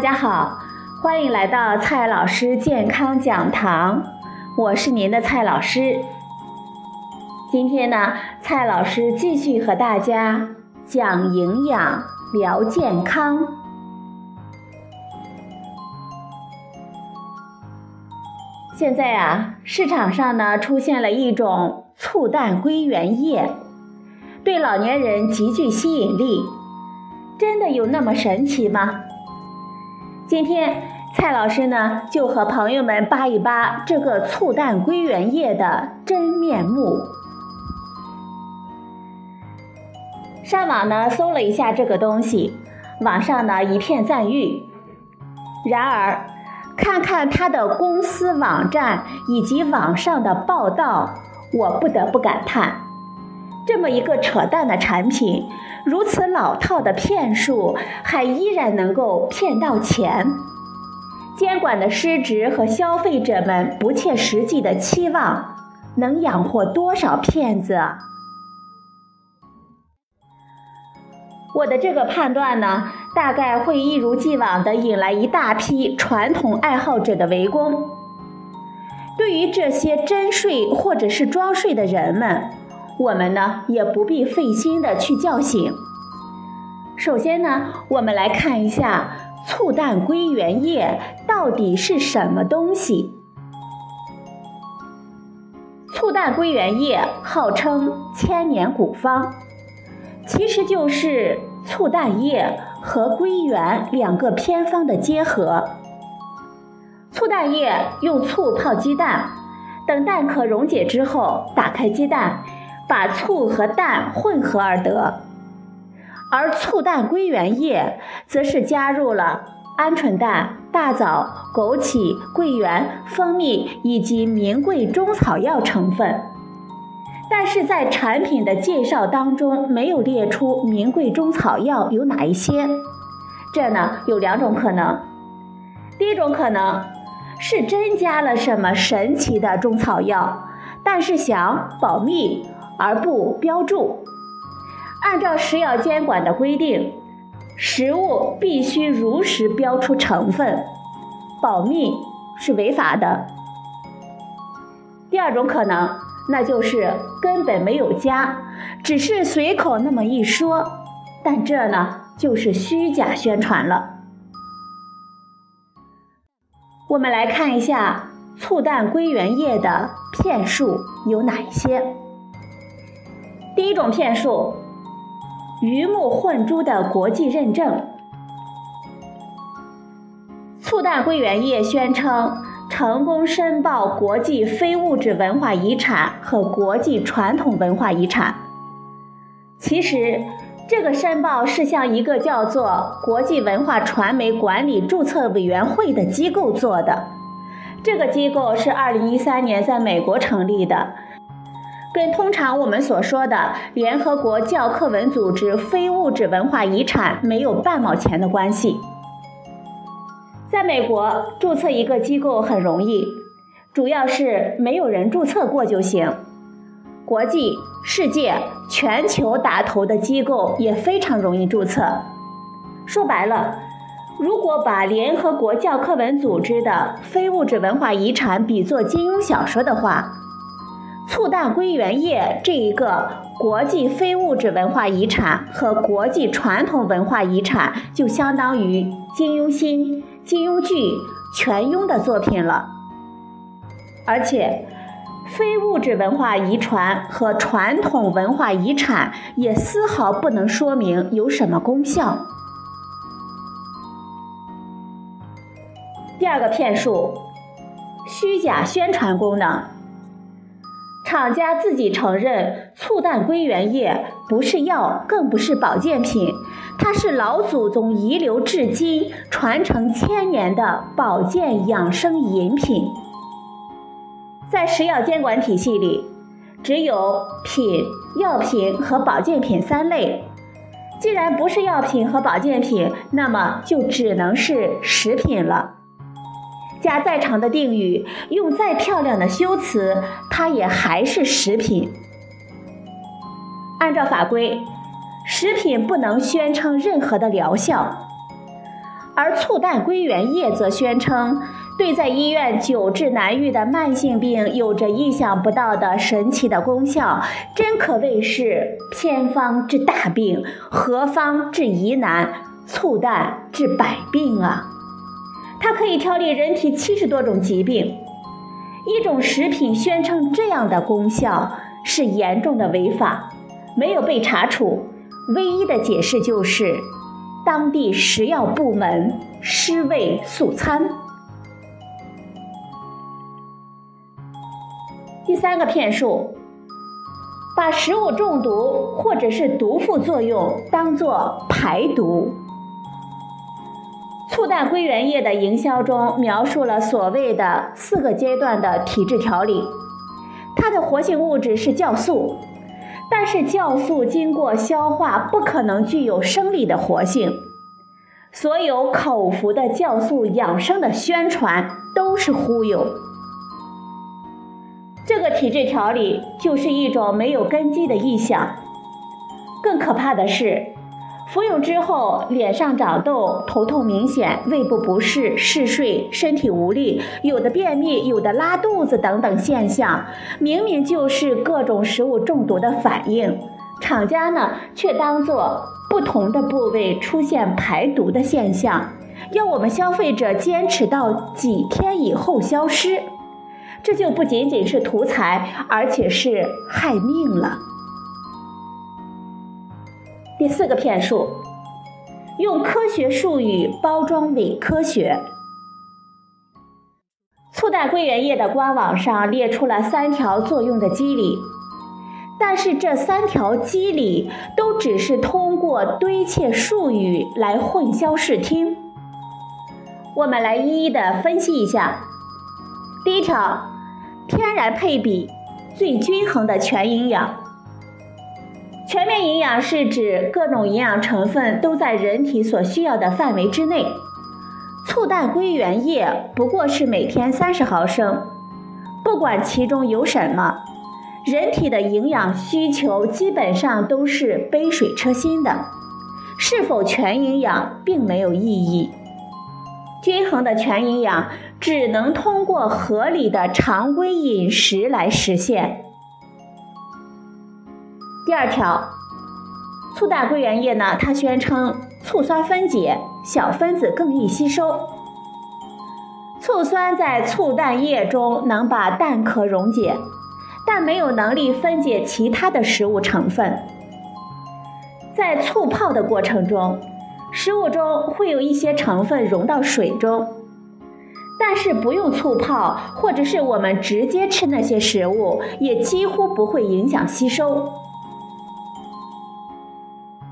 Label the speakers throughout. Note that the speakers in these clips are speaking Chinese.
Speaker 1: 家好欢迎来到蔡老师健康讲堂，我是您的蔡老师。今天呢，蔡老师继续和大家讲营养、聊健康。现在啊，市场上呢出现了一种醋蛋归元液，对老年人极具吸引力。真的有那么神奇吗？今天蔡老师呢就和朋友们扒一扒这个醋蛋归元液的真面目。上网呢搜了一下这个东西，网上呢一片赞誉。然而，看看它的公司网站以及网上的报道，我不得不感叹：这么一个扯淡的产品，如此老套的骗术，还依然能够骗到钱。监管的失职和消费者们不切实际的期望，能养活多少骗子？我的这个判断呢，大概会一如既往的引来一大批传统爱好者的围攻。对于这些真睡或者是装睡的人们，我们呢也不必费心的去叫醒。首先呢，我们来看一下醋蛋归元液到底是什么东西。醋蛋归元液号称千年古方。其实就是醋蛋液和归元两个偏方的结合。醋蛋液用醋泡鸡蛋，等蛋壳溶解之后，打开鸡蛋，把醋和蛋混合而得。而醋蛋归元液则是加入了鹌鹑蛋、大枣、枸杞、桂圆、蜂蜜以及名贵中草药成分。但是在产品的介绍当中没有列出名贵中草药有哪一些，这呢有两种可能。第一种可能是真加了什么神奇的中草药，但是想保密而不标注。按照食药监管的规定，食物必须如实标出成分，保密是违法的。第二种可能。那就是根本没有加，只是随口那么一说，但这呢就是虚假宣传了。我们来看一下醋蛋归元液的骗术有哪一些。第一种骗术，鱼目混珠的国际认证，醋蛋归元液宣称。成功申报国际非物质文化遗产和国际传统文化遗产。其实，这个申报是向一个叫做国际文化传媒管理注册委员会的机构做的。这个机构是2013年在美国成立的，跟通常我们所说的联合国教科文组织非物质文化遗产没有半毛钱的关系。在美国注册一个机构很容易，主要是没有人注册过就行。国际、世界、全球打头的机构也非常容易注册。说白了，如果把联合国教科文组织的非物质文化遗产比作金庸小说的话，醋蛋归元液这一个国际非物质文化遗产和国际传统文化遗产，就相当于金庸新。金庸剧全庸的作品了，而且非物质文化遗传和传统文化遗产也丝毫不能说明有什么功效。第二个骗术，虚假宣传功能。厂家自己承认，醋蛋归元液不是药，更不是保健品，它是老祖宗遗留至今、传承千年的保健养生饮品。在食药监管体系里，只有品、药品和保健品三类。既然不是药品和保健品，那么就只能是食品了。加再长的定语，用再漂亮的修辞，它也还是食品。按照法规，食品不能宣称任何的疗效，而醋蛋归元液则宣称对在医院久治难愈的慢性病有着意想不到的神奇的功效，真可谓是偏方治大病，何方治疑难，醋蛋治百病啊！它可以调理人体七十多种疾病。一种食品宣称这样的功效是严重的违法，没有被查处，唯一的解释就是。当地食药部门尸位素餐。第三个骗术，把食物中毒或者是毒副作用当作排毒。在归元液的营销中描述了所谓的四个阶段的体质调理，它的活性物质是酵素。但是酵素经过消化不可能具有生理的活性，所有口服的酵素养生的宣传都是忽悠。这个体质调理就是一种没有根基的臆想。更可怕的是。服用之后，脸上长痘、头痛明显、胃部不适、嗜睡、身体无力，有的便秘，有的拉肚子等等现象，明明就是各种食物中毒的反应，厂家呢却当做不同的部位出现排毒的现象，要我们消费者坚持到几天以后消失，这就不仅仅是图财，而且是害命了。第四个骗术，用科学术语包装伪科学。醋氮归元液的官网上列出了三条作用的机理，但是这三条机理都只是通过堆砌术语来混淆视听。我们来一一的分析一下。第一条，天然配比，最均衡的全营养。全面营养是指各种营养成分都在人体所需要的范围之内。醋蛋归元液不过是每天三十毫升，不管其中有什么，人体的营养需求基本上都是杯水车薪的，是否全营养并没有意义。均衡的全营养只能通过合理的常规饮食来实现。第二条，醋氮归元液呢？它宣称醋酸分解，小分子更易吸收。醋酸在醋蛋液中能把蛋壳溶解，但没有能力分解其他的食物成分。在醋泡的过程中，食物中会有一些成分溶到水中，但是不用醋泡，或者是我们直接吃那些食物，也几乎不会影响吸收。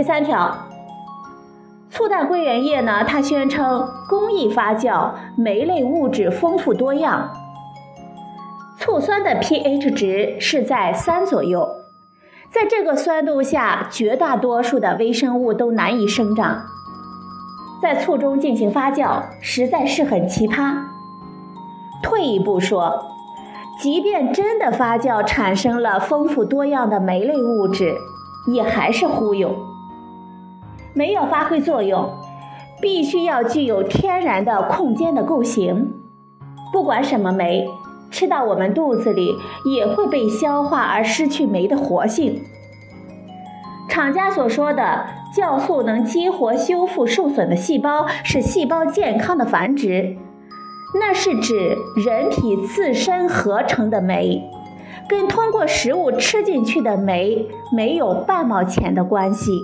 Speaker 1: 第三条，醋蛋归元液呢？它宣称工艺发酵，酶类物质丰富多样。醋酸的 pH 值是在三左右，在这个酸度下，绝大多数的微生物都难以生长。在醋中进行发酵，实在是很奇葩。退一步说，即便真的发酵产生了丰富多样的酶类物质，也还是忽悠。没有发挥作用，必须要具有天然的空间的构型。不管什么酶，吃到我们肚子里也会被消化而失去酶的活性。厂家所说的酵素能激活修复受损的细胞，使细胞健康的繁殖，那是指人体自身合成的酶，跟通过食物吃进去的酶没有半毛钱的关系。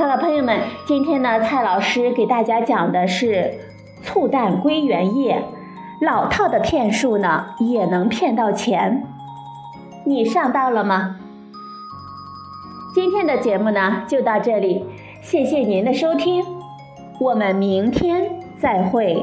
Speaker 1: 好了，朋友们，今天呢，蔡老师给大家讲的是醋蛋归元液，老套的骗术呢也能骗到钱，你上当了吗？今天的节目呢就到这里，谢谢您的收听，我们明天再会。